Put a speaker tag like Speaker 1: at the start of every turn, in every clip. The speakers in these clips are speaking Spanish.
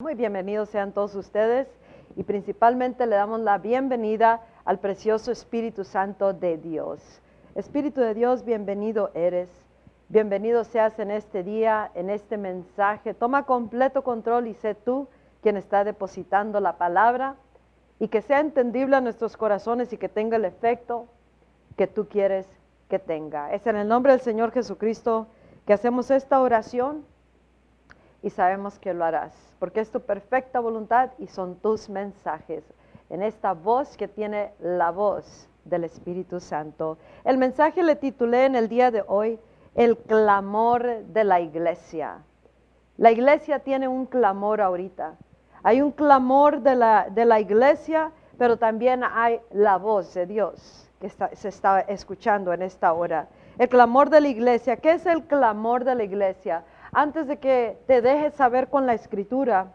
Speaker 1: Muy bienvenidos sean todos ustedes y principalmente le damos la bienvenida al precioso Espíritu Santo de Dios. Espíritu de Dios, bienvenido eres. Bienvenido seas en este día, en este mensaje. Toma completo control y sé tú quien está depositando la palabra y que sea entendible a nuestros corazones y que tenga el efecto que tú quieres que tenga. Es en el nombre del Señor Jesucristo que hacemos esta oración y sabemos que lo harás, porque es tu perfecta voluntad y son tus mensajes en esta voz que tiene la voz del Espíritu Santo. El mensaje le titulé en el día de hoy, El clamor de la iglesia. La iglesia tiene un clamor ahorita. Hay un clamor de la, de la iglesia, pero también hay la voz de Dios que se está escuchando en esta hora. El clamor de la iglesia. ¿Qué es el clamor de la iglesia? Antes de que te dejes saber con la escritura,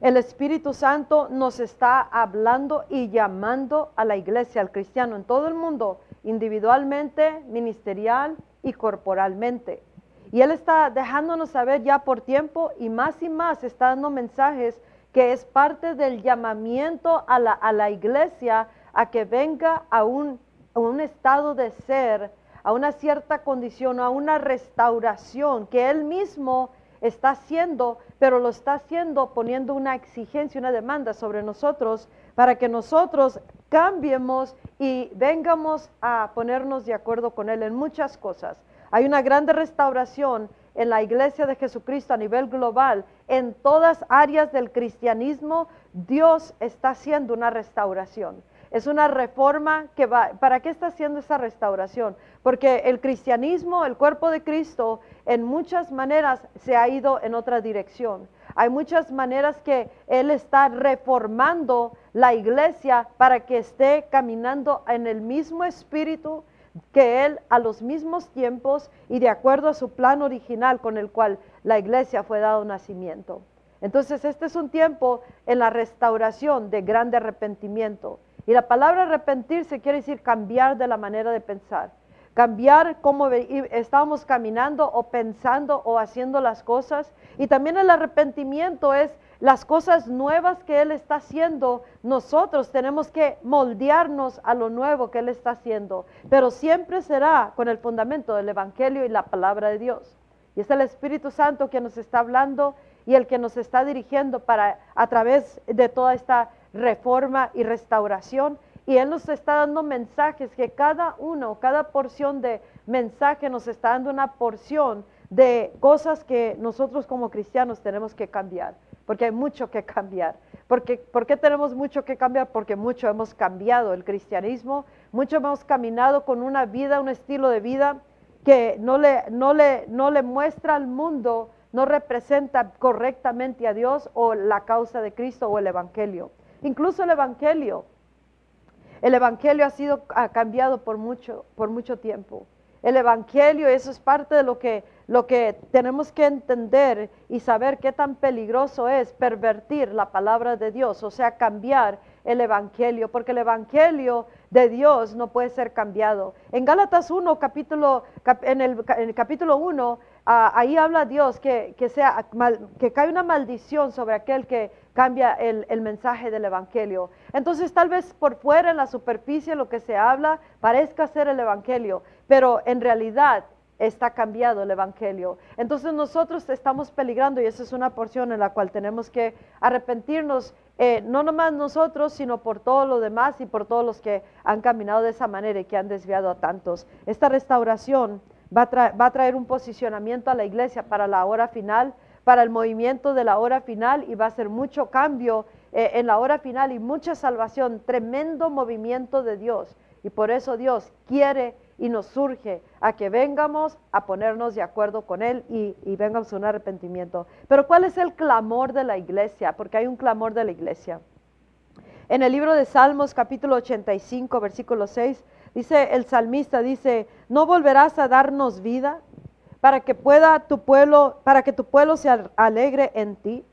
Speaker 1: el Espíritu Santo nos está hablando y llamando a la iglesia, al cristiano en todo el mundo, individualmente, ministerial y corporalmente. Y Él está dejándonos saber ya por tiempo y más y más está dando mensajes que es parte del llamamiento a la, iglesia a que venga a un, a un estado de ser a una cierta condición, a una restauración que Él mismo está haciendo, pero lo está haciendo poniendo una exigencia, una demanda sobre nosotros para que nosotros cambiemos y vengamos a ponernos de acuerdo con Él en muchas cosas. Hay una grande restauración en la iglesia de Jesucristo a nivel global, en todas áreas del cristianismo, Dios está haciendo una restauración. Es una reforma que va, ¿para qué está haciendo esa restauración? Porque el cristianismo, el cuerpo de Cristo, en muchas maneras se ha ido en otra dirección. Hay muchas maneras que Él está reformando la iglesia para que esté caminando en el mismo espíritu que Él a los mismos tiempos y de acuerdo a su plan original con el cual la iglesia fue dado nacimiento. Entonces, este es un tiempo en la restauración de grande arrepentimiento. Y la palabra arrepentirse quiere decir cambiar de la manera de pensar. Cambiar cómo estábamos caminando o pensando o haciendo las cosas. Y también el arrepentimiento es las cosas nuevas que Él está haciendo. Nosotros tenemos que moldearnos a lo nuevo que Él está haciendo. Pero siempre será con el fundamento del Evangelio y la palabra de Dios. Y es el Espíritu Santo que nos está hablando y el que nos está dirigiendo para a través de toda esta reforma y restauración. Y Él nos está dando mensajes que cada uno, cada porción de mensaje nos está dando una porción de cosas que nosotros como cristianos tenemos que cambiar, porque hay mucho que cambiar. Porque, ¿Por qué tenemos mucho que cambiar? Porque mucho hemos cambiado el cristianismo, mucho hemos caminado con una vida, un estilo de vida que no le, no le, no le muestra al mundo, no representa correctamente a Dios o la causa de Cristo o el Evangelio. Incluso el Evangelio. El Evangelio ha sido ha cambiado por mucho, por mucho tiempo. El Evangelio, eso es parte de lo que, lo que tenemos que entender y saber qué tan peligroso es pervertir la palabra de Dios, o sea, cambiar el Evangelio, porque el Evangelio de Dios no puede ser cambiado. En Gálatas 1, capítulo, en, el, en el capítulo 1, Ah, ahí habla Dios que, sea, que cae una maldición sobre aquel que cambia el, el, mensaje del Evangelio. Entonces tal vez por fuera, en la superficie, lo que se habla parezca ser el Evangelio, pero en realidad está cambiado el Evangelio. Entonces nosotros estamos peligrando y esa es una porción en la cual tenemos que arrepentirnos, eh, no nomás nosotros, sino por todos los demás y por todos los que han caminado de esa manera y que han desviado a tantos. Esta restauración va a, traer, un posicionamiento a la iglesia para la hora final, para el movimiento de la hora final y va a ser mucho cambio eh, en la hora final y mucha salvación, tremendo movimiento de Dios. Y por eso Dios quiere y nos surge a que vengamos a ponernos de acuerdo con Él y, vengamos a un arrepentimiento. Pero ¿cuál es el clamor de la iglesia? Porque hay un clamor de la iglesia. En el libro de Salmos capítulo 85, versículo 6, Dice el salmista, dice, ¿no volverás a darnos vida para que pueda tu pueblo, para que tu pueblo se alegre en ti?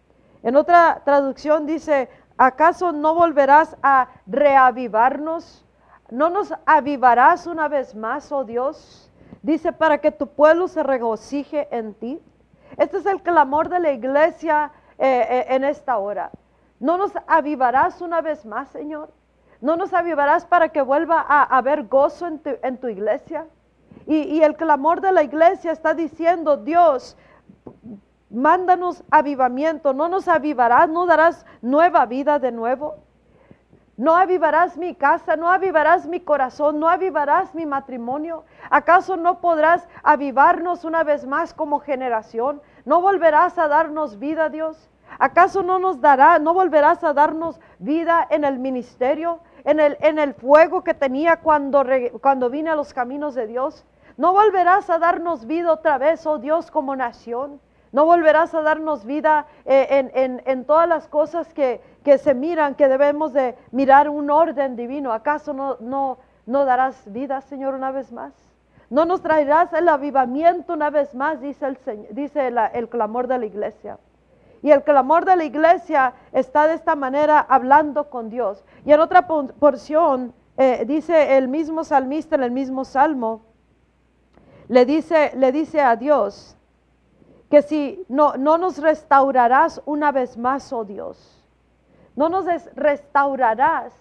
Speaker 1: En otra traducción dice, ¿acaso no volverás a reavivarnos? ¿No nos avivarás una vez más, oh Dios? Dice, para que tu pueblo se regocije en ti. Este es el clamor de la iglesia eh, eh, en esta hora. ¿No nos avivarás una vez más, Señor? ¿No nos avivarás para que vuelva a haber gozo en tu, en tu iglesia? Y, el clamor de la iglesia está diciendo, Dios, mándanos avivamiento, no nos avivarás, no darás nueva vida de nuevo. No avivarás mi casa, no avivarás mi corazón, no avivarás mi matrimonio. ¿Acaso no podrás avivarnos una vez más como generación? ¿No volverás a darnos vida, Dios? ¿Acaso no nos dará, no volverás a darnos vida en el ministerio, en el, en el fuego que tenía cuando, cuando vine a los caminos de Dios? ¿No volverás a darnos vida otra vez, oh Dios, como nación? No volverás a darnos vida eh, en, todas las cosas que, se miran, que debemos de mirar un orden divino. ¿Acaso no, no, no darás vida, Señor, una vez más? ¿No nos traerás el avivamiento una vez más? Dice el, dice el clamor de la iglesia. Y el clamor de la iglesia está de esta manera hablando con Dios. Y en otra porción eh, dice el mismo salmista en el mismo salmo, le dice, le dice a Dios, que si no, no nos restaurarás una vez más, oh Dios, no nos restaurarás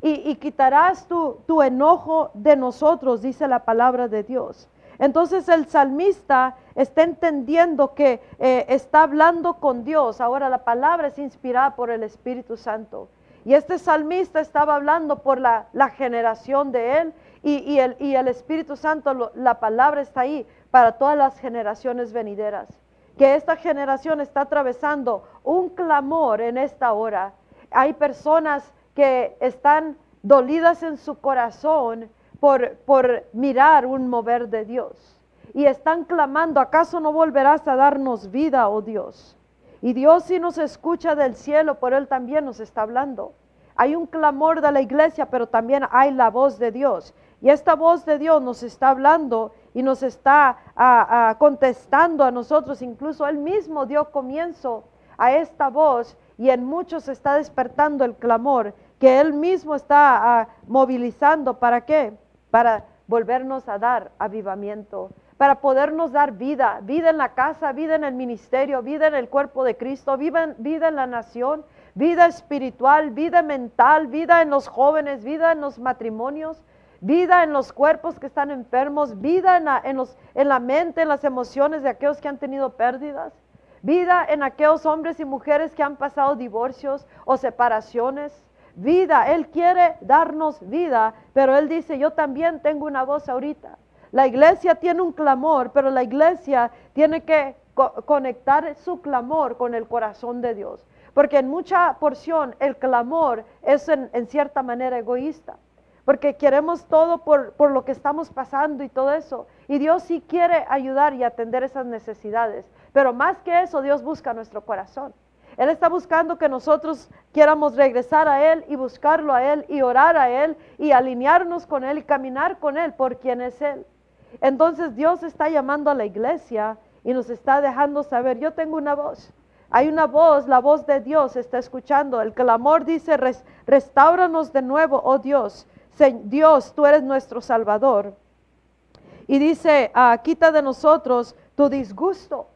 Speaker 1: y, quitarás tu, tu, enojo de nosotros, dice la palabra de Dios. Entonces el salmista está entendiendo que eh, está hablando con Dios. Ahora la palabra es inspirada por el Espíritu Santo. Y este salmista estaba hablando por la, generación de él y, el, Espíritu Santo, la palabra está ahí para todas las generaciones venideras. Que esta generación está atravesando un clamor en esta hora. Hay personas que están dolidas en su corazón por, por mirar un mover de Dios. Y están clamando, ¿acaso no volverás a darnos vida, oh Dios? Y Dios si nos escucha del cielo, por Él también nos está hablando. Hay un clamor de la iglesia, pero también hay la voz de Dios. Y esta voz de Dios nos está hablando y nos está contestando a nosotros. Incluso Él mismo dio comienzo a esta voz y en muchos está despertando el clamor que Él mismo está movilizando. ¿Para qué? Para volvernos a dar avivamiento, para podernos dar vida, vida en la casa, vida en el ministerio, vida en el cuerpo de Cristo, vida vida en la nación, vida espiritual, vida mental, vida en los jóvenes, vida en los matrimonios vida en los cuerpos que están enfermos, vida en la, en, la mente, en las emociones de aquellos que han tenido pérdidas, vida en aquellos hombres y mujeres que han pasado divorcios o separaciones. Vida, Él quiere darnos vida, pero Él dice, yo también tengo una voz ahorita. La iglesia tiene un clamor, pero la iglesia tiene que conectar su clamor con el corazón de Dios. Porque en mucha porción el clamor es en cierta manera egoísta porque queremos todo por, lo que estamos pasando y todo eso. Y Dios sí quiere ayudar y atender esas necesidades. Pero más que eso, Dios busca nuestro corazón. Él está buscando que nosotros quieramos regresar a Él y buscarlo a Él y orar a Él y alinearnos con Él y caminar con Él por quien es Él. Entonces Dios está llamando a la iglesia y nos está dejando saber, yo tengo una voz. Hay una voz, la voz de Dios está escuchando. El clamor dice, restauranos de nuevo, oh Dios, Dios, tú eres nuestro Salvador. Y dice, ah, quita de nosotros tu disgusto.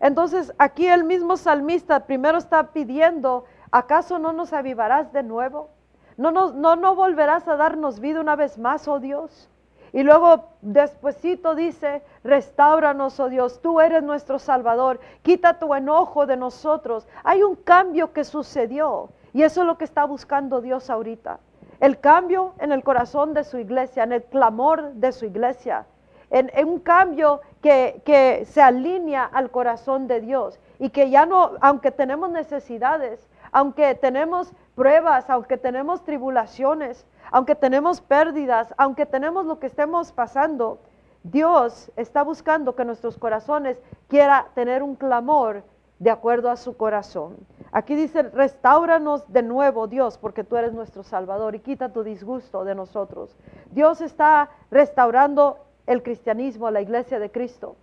Speaker 1: Entonces aquí el mismo salmista primero está pidiendo, ¿acaso no nos avivarás de nuevo? ¿No, no, no volverás a darnos vida una vez más, oh Dios? Y luego despuesito dice, restauranos, oh Dios, tú eres nuestro Salvador, quita tu enojo de nosotros. Hay un cambio que sucedió y eso es lo que está buscando Dios ahorita el cambio en el corazón de su iglesia, en el clamor de su iglesia, en, un cambio que, que, se alinea al corazón de Dios y que ya no, aunque tenemos necesidades, aunque tenemos pruebas, aunque tenemos tribulaciones, aunque tenemos pérdidas, aunque tenemos lo que estemos pasando, Dios está buscando que nuestros corazones quiera tener un clamor de acuerdo a su corazón. Aquí dice, restauranos de nuevo, Dios, porque tú eres nuestro Salvador y quita tu disgusto de nosotros. Dios está restaurando el cristianismo, la iglesia de Cristo.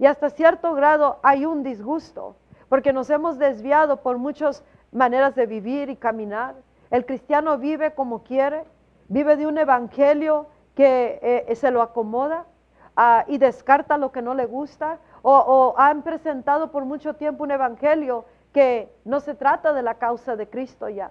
Speaker 1: Y hasta cierto grado hay un disgusto, porque nos hemos desviado por muchas maneras de vivir y caminar. El cristiano vive como quiere, vive de un evangelio que eh, se lo acomoda ah, y descarta lo que no le gusta, o han presentado por mucho tiempo un evangelio que no se trata de la causa de Cristo ya.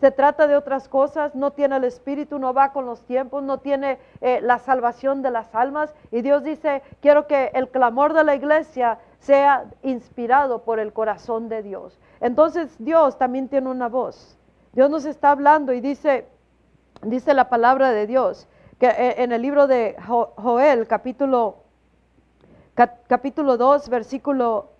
Speaker 1: Se trata de otras cosas, no tiene el Espíritu, no va con los tiempos, no tiene eh, la salvación de las almas. Y Dios dice, quiero que el clamor de la iglesia sea inspirado por el corazón de Dios. Entonces Dios también tiene una voz. Dios nos está hablando y dice, dice la palabra de Dios, que eh, en el libro de Joel, capítulo, capítulo 2, versículo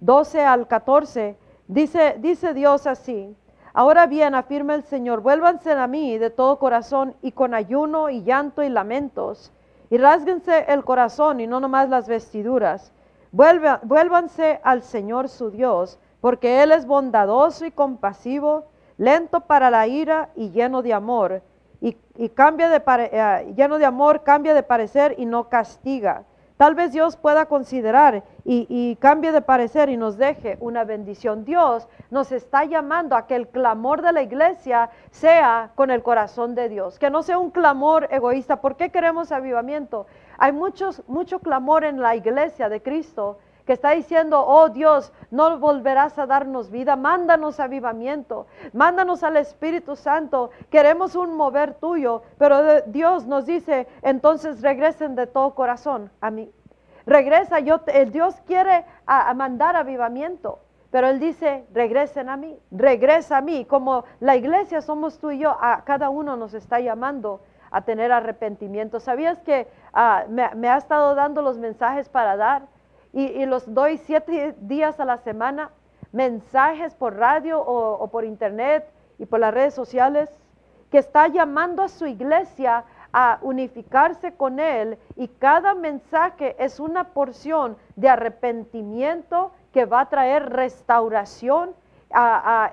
Speaker 1: 12 al 14, dice, dice Dios así, ahora bien, afirma el Señor, vuélvanse a mí de todo corazón y con ayuno y llanto y lamentos, y rásguense el corazón y no nomás las vestiduras, vuélvanse al Señor su Dios, porque Él es bondadoso y compasivo, lento para la ira y lleno de amor, y, cambia de eh, lleno de amor, cambia de parecer y no castiga. Tal vez Dios pueda considerar y, cambie de parecer y nos deje una bendición. Dios nos está llamando a que el clamor de la iglesia sea con el corazón de Dios, que no sea un clamor egoísta. ¿Por qué queremos avivamiento? Hay muchos, mucho clamor en la iglesia de Cristo que está diciendo, oh Dios, no volverás a darnos vida, mándanos avivamiento, mándanos al Espíritu Santo, queremos un mover tuyo, pero Dios nos dice, entonces regresen de todo corazón a mí. Regresa, yo, el Dios quiere a, mandar avivamiento, pero Él dice, regresen a mí, regresa a mí, como la iglesia somos tú y yo, a cada uno nos está llamando a tener arrepentimiento. ¿Sabías que ah, me ha estado dando los mensajes para dar? Y, los doy siete días a la semana, mensajes por radio o, por internet y por las redes sociales, que está llamando a su iglesia a unificarse con Él y cada mensaje es una porción de arrepentimiento que va a traer restauración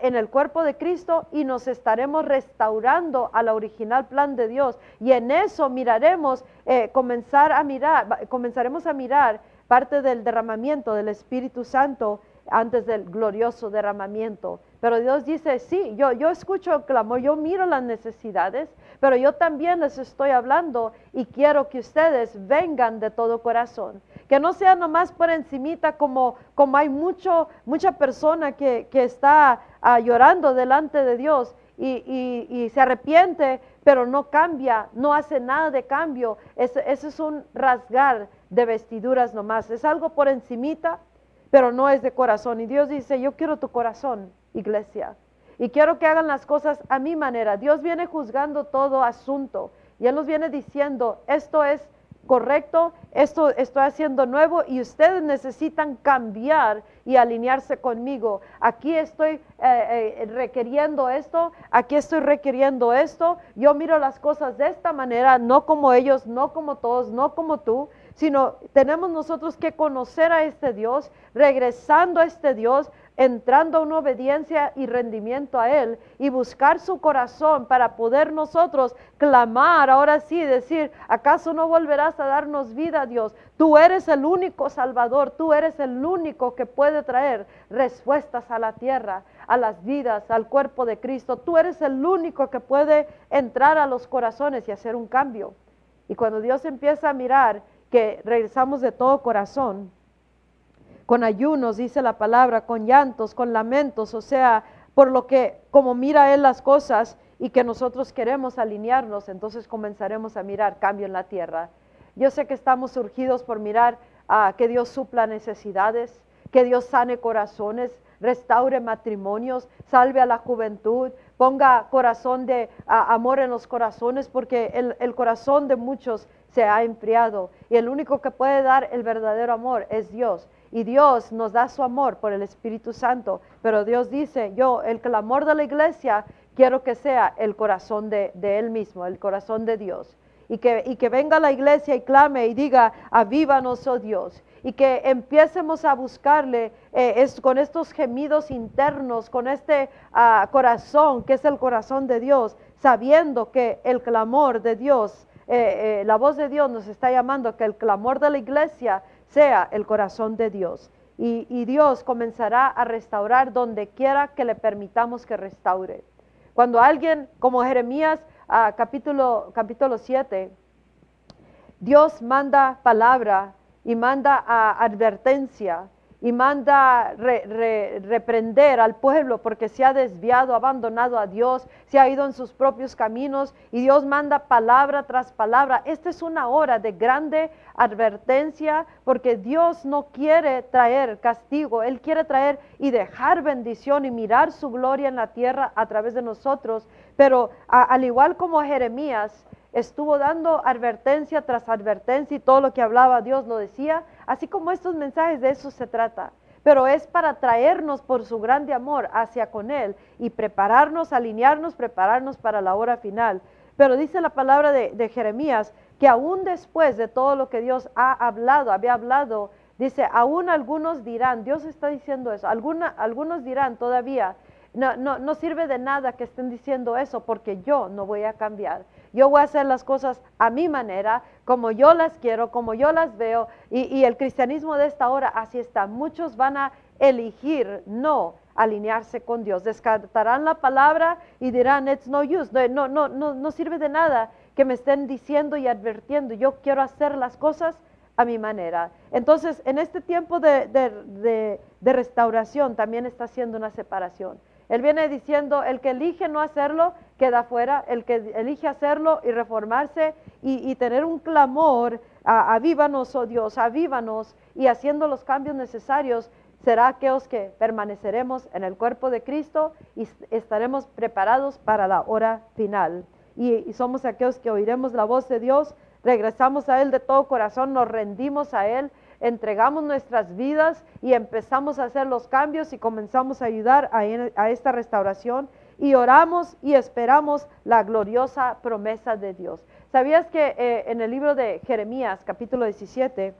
Speaker 1: en el cuerpo de Cristo y nos estaremos restaurando al original plan de Dios. Y en eso miraremos, eh, comenzar a mirar, comenzaremos a mirar parte del derramamiento del Espíritu Santo antes del glorioso derramamiento. Pero Dios dice, sí, yo, yo escucho el clamor, yo miro las necesidades, pero yo también les estoy hablando y quiero que ustedes vengan de todo corazón. Que no sea nomás por encimita como, como hay mucho, mucha persona que, está ah, llorando delante de Dios y, y, se arrepiente, pero no cambia, no hace nada de cambio. Ese, ese es un rasgar de vestiduras nomás. Es algo por encimita, pero no es de corazón. Y Dios dice, yo quiero tu corazón, iglesia. Y quiero que hagan las cosas a mi manera. Dios viene juzgando todo asunto. Y Él nos viene diciendo, esto es correcto, esto estoy haciendo nuevo y ustedes necesitan cambiar y alinearse conmigo. Aquí estoy eh, eh, requiriendo esto, aquí estoy requiriendo esto. Yo miro las cosas de esta manera, no como ellos, no como todos, no como tú, sino tenemos nosotros que conocer a este Dios, regresando a este Dios, entrando a una obediencia y rendimiento a Él y buscar su corazón para poder nosotros clamar, ahora sí, decir, ¿acaso no volverás a darnos vida, Dios? Tú eres el único Salvador, tú eres el único que puede traer respuestas a la tierra, a las vidas, al cuerpo de Cristo. Tú eres el único que puede entrar a los corazones y hacer un cambio. Y cuando Dios empieza a mirar que regresamos de todo corazón, con ayunos, dice la palabra, con llantos, con lamentos, o sea, por lo que como mira Él las cosas y que nosotros queremos alinearnos, entonces comenzaremos a mirar cambio en la tierra. Yo sé que estamos surgidos por mirar a que Dios supla necesidades, que Dios sane corazones, restaure matrimonios, salve a la juventud, ponga corazón de amor en los corazones, porque el, el, corazón de muchos se ha enfriado y el único que puede dar el verdadero amor es Dios. Y Dios nos da su amor por el Espíritu Santo, pero Dios dice, yo, el clamor de la iglesia, quiero que sea el corazón de, Él mismo, el corazón de Dios. Y que, y que venga la iglesia y clame y diga, avívanos, oh Dios y que empiecemos a buscarle eh, es, con estos gemidos internos, con este ah, corazón que es el corazón de Dios, sabiendo que el clamor de Dios, eh, eh, la voz de Dios nos está llamando, que el clamor de la iglesia sea el corazón de Dios. Y, Dios comenzará a restaurar donde quiera que le permitamos que restaure. Cuando alguien, como Jeremías ah, capítulo, capítulo 7, Dios manda palabra y manda a advertencia y manda reprender al pueblo porque se ha desviado, abandonado a Dios, se ha ido en sus propios caminos y Dios manda palabra tras palabra. Esta es una hora de grande advertencia porque Dios no quiere traer castigo, Él quiere traer y dejar bendición y mirar su gloria en la tierra a través de nosotros. Pero al igual como Jeremías, estuvo dando advertencia tras advertencia y todo lo que hablaba Dios lo decía, así como estos mensajes de eso se trata. Pero es para traernos por su grande amor hacia con Él y prepararnos, alinearnos, prepararnos para la hora final. Pero dice la palabra de, Jeremías que aún después de todo lo que Dios ha hablado, había hablado, dice, aún algunos dirán, Dios está diciendo eso, algunos dirán todavía, no, no, no sirve de nada que estén diciendo eso porque yo no voy a cambiar. Yo voy a hacer las cosas a mi manera, como yo las quiero, como yo las veo. Y, el cristianismo de esta hora así está. Muchos van a elegir no alinearse con Dios. Descartarán la palabra y dirán, it's no use. No, no, no, no sirve de nada que me estén diciendo y advirtiendo. Yo quiero hacer las cosas a mi manera. Entonces, en este tiempo de, de restauración también está haciendo una separación. Él viene diciendo, el que elige no hacerlo, queda fuera, el que elige hacerlo y reformarse y, tener un clamor, avívanos, oh Dios, avívanos, y haciendo los cambios necesarios, será aquellos que permaneceremos en el cuerpo de Cristo y estaremos preparados para la hora final. y somos aquellos que oiremos la voz de Dios, regresamos a Él de todo corazón, nos rendimos a Él entregamos nuestras vidas y empezamos a hacer los cambios y comenzamos a ayudar a, esta restauración y oramos y esperamos la gloriosa promesa de Dios. ¿Sabías que eh, en el libro de Jeremías, capítulo 17,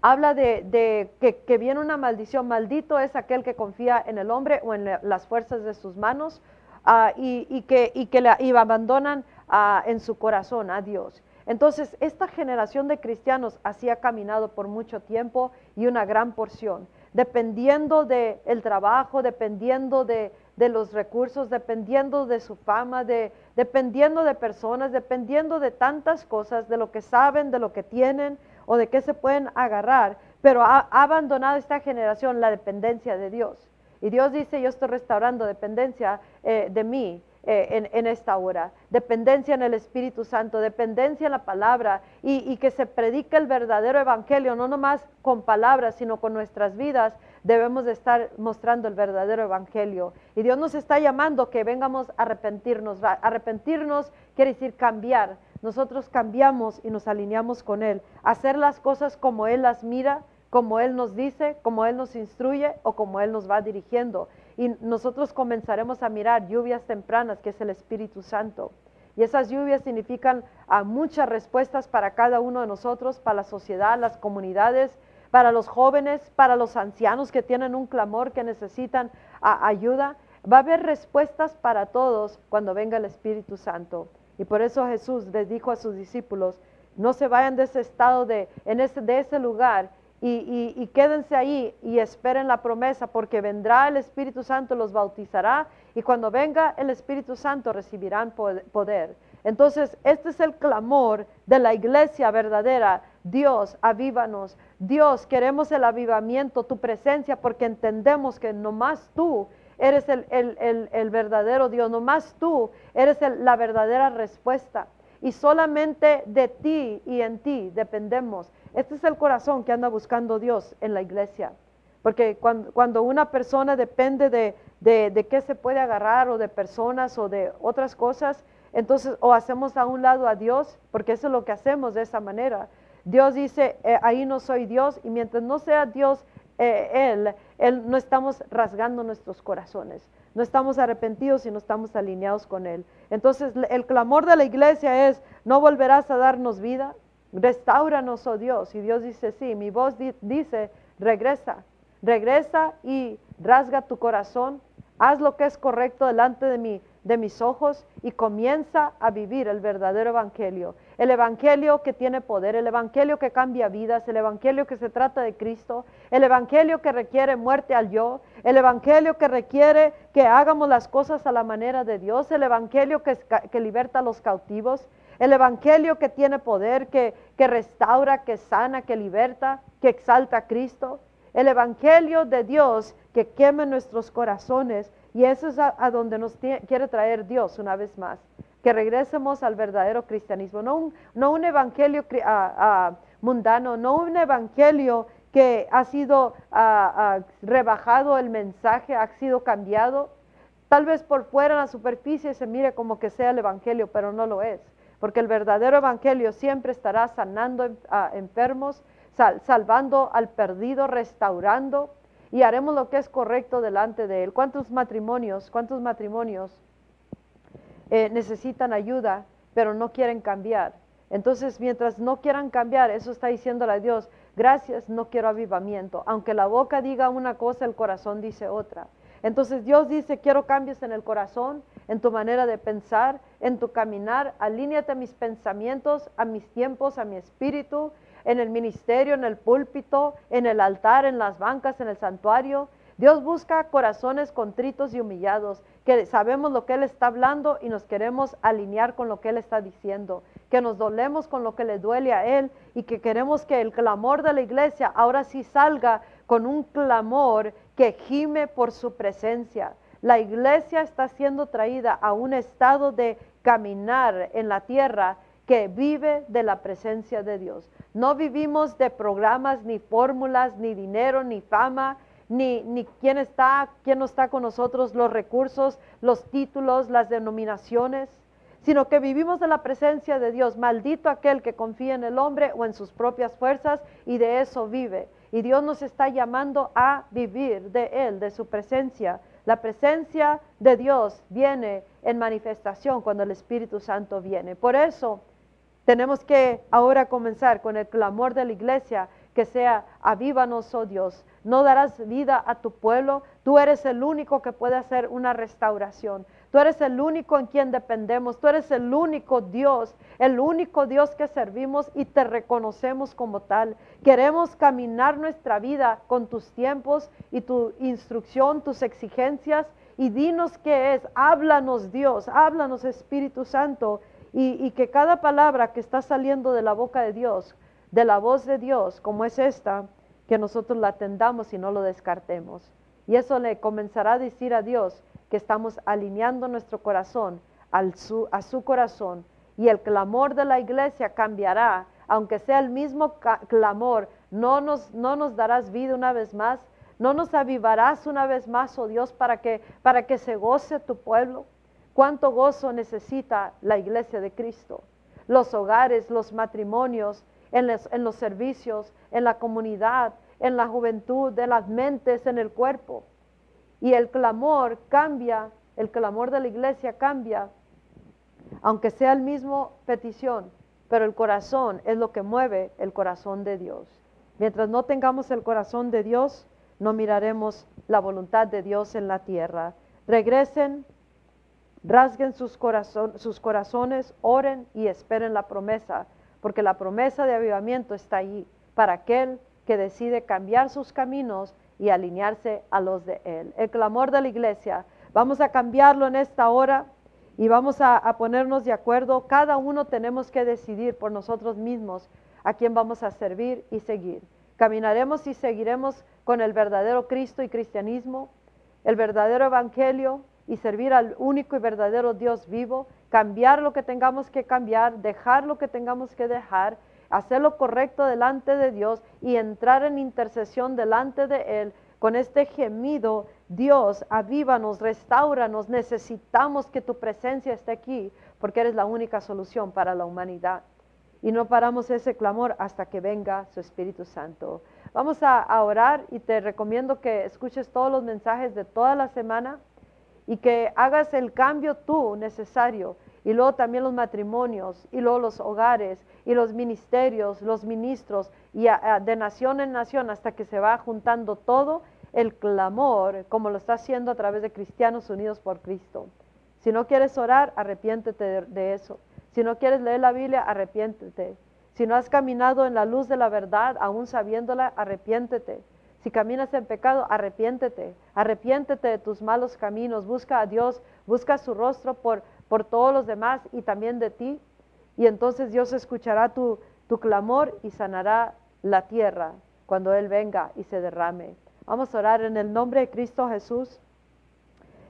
Speaker 1: habla de, que, viene una maldición? Maldito es aquel que confía en el hombre o en las fuerzas de sus manos ah, y, que, y la, abandonan ah, en su corazón a Dios. Entonces, esta generación de cristianos así ha caminado por mucho tiempo y una gran porción, dependiendo del el trabajo, dependiendo de, los recursos, dependiendo de su fama, de, dependiendo de personas, dependiendo de tantas cosas, de lo que saben, de lo que tienen o de qué se pueden agarrar, pero ha, abandonado esta generación la dependencia de Dios. Y Dios dice, yo estoy restaurando dependencia eh, de mí eh, en, esta hora. Dependencia en el Espíritu Santo, dependencia en la palabra y, que se predique el verdadero evangelio, no nomás con palabras, sino con nuestras vidas. Debemos de estar mostrando el verdadero evangelio. Y Dios nos está llamando que vengamos a arrepentirnos. Arrepentirnos quiere decir cambiar. Nosotros cambiamos y nos alineamos con Él. Hacer las cosas como Él las mira, como Él nos dice, como Él nos instruye o como Él nos va dirigiendo y nosotros comenzaremos a mirar lluvias tempranas, que es el Espíritu Santo. Y esas lluvias significan a muchas respuestas para cada uno de nosotros, para la sociedad, las comunidades, para los jóvenes, para los ancianos que tienen un clamor, que necesitan ayuda. Va a haber respuestas para todos cuando venga el Espíritu Santo. Y por eso Jesús les dijo a sus discípulos, no se vayan de ese estado, de, en ese, de ese lugar y, quédense ahí y esperen la promesa porque vendrá el Espíritu Santo, los bautizará y cuando venga el Espíritu Santo recibirán poder. Entonces, este es el clamor de la iglesia verdadera. Dios, avívanos. Dios, queremos el avivamiento, tu presencia, porque entendemos que nomás tú eres el, verdadero Dios, nomás tú eres la verdadera respuesta. Y solamente de ti y en ti dependemos. Este es el corazón que anda buscando Dios en la iglesia. Porque cuando, una persona depende de, de, qué se puede agarrar o de personas o de otras cosas, entonces o hacemos a un lado a Dios, porque eso es lo que hacemos de esa manera. Dios dice, eh, ahí no soy Dios, y mientras no sea Dios eh, Él, Él, no estamos rasgando nuestros corazones, no estamos arrepentidos y no estamos alineados con Él. Entonces el clamor de la iglesia es, no volverás a darnos vida, Restauranos, oh Dios. Y Dios dice, sí, mi voz dice, regresa, regresa y rasga tu corazón, haz lo que es correcto delante de mí, de mis ojos y comienza a vivir el verdadero evangelio. El evangelio que tiene poder, el evangelio que cambia vidas, el evangelio que se trata de Cristo, el evangelio que requiere muerte al yo, el evangelio que requiere que hagamos las cosas a la manera de Dios, el evangelio que, que liberta a los cautivos, el Evangelio que tiene poder, que, restaura, que sana, que liberta, que exalta a Cristo. el Evangelio de Dios que queme nuestros corazones. Y eso es a, donde nos quiere traer Dios una vez más, que regresemos al verdadero cristianismo, no un, no un evangelio mundano, no un evangelio que ha sido rebajado el mensaje, ha sido cambiado. Tal vez por fuera en la superficie se mire como que sea el evangelio, pero no lo es, porque el verdadero evangelio siempre estará sanando a enfermos, salvando al perdido, restaurando y haremos lo que es correcto delante de Él. ¿Cuántos matrimonios, cuántos matrimonios eh, necesitan ayuda, pero no quieren cambiar? Entonces, mientras no quieran cambiar, eso está diciéndole a Dios, gracias, no quiero avivamiento. Aunque la boca diga una cosa, el corazón dice otra. Entonces Dios dice, quiero cambios en el corazón, en tu manera de pensar, en tu caminar, alíñate a mis pensamientos, a mis tiempos, a mi espíritu, en el ministerio, en el púlpito, en el altar, en las bancas, en el santuario. Dios busca corazones contritos y humillados, que sabemos lo que Él está hablando y nos queremos alinear con lo que Él está diciendo, que nos dolemos con lo que le duele a Él y que queremos que el clamor de la iglesia ahora sí salga con un clamor que gime por su presencia. La iglesia está siendo traída a un estado de caminar en la tierra que vive de la presencia de Dios. No vivimos de programas, ni fórmulas, ni dinero, ni fama, ni, ni quién está, quién no está con nosotros, los recursos, los títulos, las denominaciones, sino que vivimos de la presencia de Dios. Maldito aquel que confía en el hombre o en sus propias fuerzas y de eso vive. Y Dios nos está llamando a vivir de Él, de su presencia. La presencia de Dios viene en manifestación cuando el Espíritu Santo viene. Por eso tenemos que ahora comenzar con el clamor de la iglesia que sea, avívanos, oh Dios, no darás vida a tu pueblo, tú eres el único que puede hacer una restauración, tú eres el único en quien dependemos, tú eres el único Dios, el único Dios que servimos y te reconocemos como tal. Queremos caminar nuestra vida con tus tiempos y tu instrucción, tus exigencias y dinos qué es, háblanos Dios, háblanos Espíritu Santo y, que cada palabra que está saliendo de la boca de Dios, de la voz de Dios, como es esta, que nosotros la atendamos y no lo descartemos. Y eso le comenzará a decir a Dios que estamos alineando nuestro corazón al su, a su corazón y el clamor de la iglesia cambiará, aunque sea el mismo clamor, no nos, no nos darás vida una vez más, no nos avivarás una vez más, oh Dios, para que, para que se goce tu pueblo. ¿Cuánto gozo necesita la iglesia de Cristo? Los hogares, los matrimonios, en los, servicios, en la comunidad, en la juventud, de las mentes, en el cuerpo. Y el clamor cambia, el clamor de la iglesia cambia, aunque sea el mismo petición, pero el corazón es lo que mueve el corazón de Dios. Mientras no tengamos el corazón de Dios, no miraremos la voluntad de Dios en la tierra. Regresen Rasguen sus, sus corazones, oren y esperen la promesa, porque la promesa de avivamiento está allí para aquel que decide cambiar sus caminos y alinearse a los de Él. El clamor de la iglesia, vamos a cambiarlo en esta hora y vamos a, a, ponernos de acuerdo. Cada uno tenemos que decidir por nosotros mismos a quién vamos a servir y seguir. Caminaremos y seguiremos con el verdadero Cristo y cristianismo, el verdadero Evangelio, y servir al único y verdadero Dios vivo, cambiar lo que tengamos que cambiar, dejar lo que tengamos que dejar, hacer lo correcto delante de Dios y entrar en intercesión delante de Él con este gemido, Dios, avívanos, restauranos, necesitamos que tu presencia esté aquí porque eres la única solución para la humanidad. Y no paramos ese clamor hasta que venga su Espíritu Santo. Vamos a, a orar y te recomiendo que escuches todos los mensajes de toda la semana y que hagas el cambio tú necesario. Y luego también los matrimonios, y luego los hogares, y los ministerios, los ministros, y de nación en nación hasta que se va juntando todo el clamor, como lo está haciendo a través de Cristianos Unidos por Cristo. Si no quieres orar, arrepiéntete de, de eso. Si no quieres leer la Biblia, arrepiéntete. Si no has caminado en la luz de la verdad, aún sabiéndola, arrepiéntete. Si caminas en pecado, arrepiéntete, arrepiéntete de tus malos caminos, busca a Dios, busca su rostro por, por todos los demás y también de ti. Y entonces Dios escuchará tu, tu clamor y sanará la tierra. cuando Él venga y se derrame. Vamos a orar en el nombre de Cristo Jesús.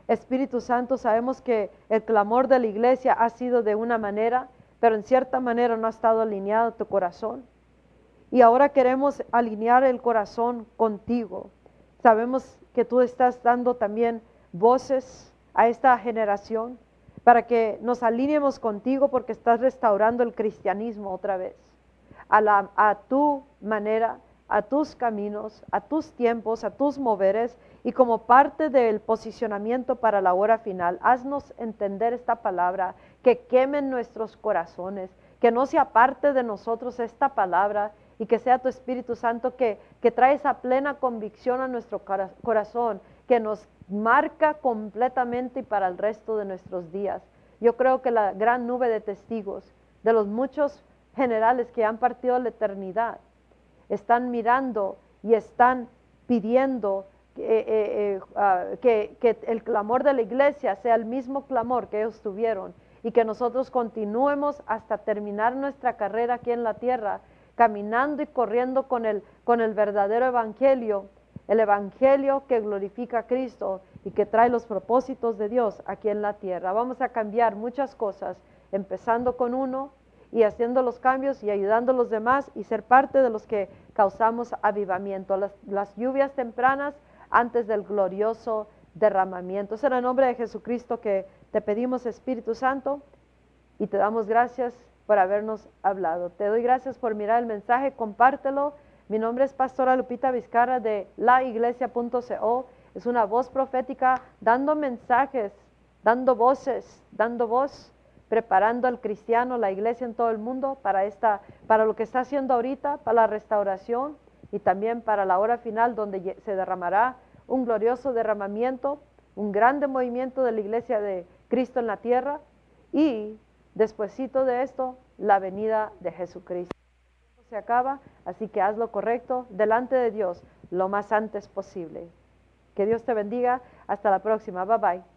Speaker 1: Espíritu Santo, sabemos que el clamor de la iglesia ha sido de una manera, pero en cierta manera no ha estado alineado tu corazón. Y ahora queremos alinear el corazón contigo. Sabemos que tú estás dando también voces a esta generación para que nos alineemos contigo porque estás restaurando el cristianismo otra vez, a, la, a tu manera, a tus caminos, a tus tiempos, a tus moveres y como parte del posicionamiento para la hora final, haznos entender esta palabra, que quemen nuestros corazones, que no sea parte de nosotros esta palabra y que sea tu Espíritu Santo que, que trae esa plena convicción a nuestro corazón, que nos marca completamente y para el resto de nuestros días. Yo creo que la gran nube de testigos, de los muchos generales que han partido a la eternidad, están mirando y están pidiendo eh, eh, eh, ah, que, el clamor de la iglesia sea el mismo clamor que ellos tuvieron y que nosotros continuemos hasta terminar nuestra carrera aquí en la tierra, caminando y corriendo con con el verdadero evangelio, el evangelio que glorifica a Cristo y que trae los propósitos de Dios aquí en la tierra. Vamos a cambiar muchas cosas, empezando con uno y haciendo los cambios y ayudando a los demás y ser parte de los que causamos avivamiento, las, lluvias tempranas antes del glorioso derramamiento. Es en el nombre de Jesucristo que te pedimos, Espíritu Santo, y te damos gracias por habernos hablado. Te doy gracias por mirar el mensaje, compártelo. Mi nombre es Pastora Lupita Vizcarra de laiglesia.co. Es una voz profética dando mensajes, dando voces, dando voz preparando al cristiano, la iglesia en todo el mundo para esta, para lo que está haciendo ahorita, para la restauración y también para la hora final donde se derramará un glorioso derramamiento, un grande movimiento de la iglesia de Cristo en la tierra y despuesito de esto la venida de Jesucristo. Se acaba, así que haz lo correcto delante de Dios lo más antes posible. Que Dios te bendiga. Hasta la próxima. Bye bye.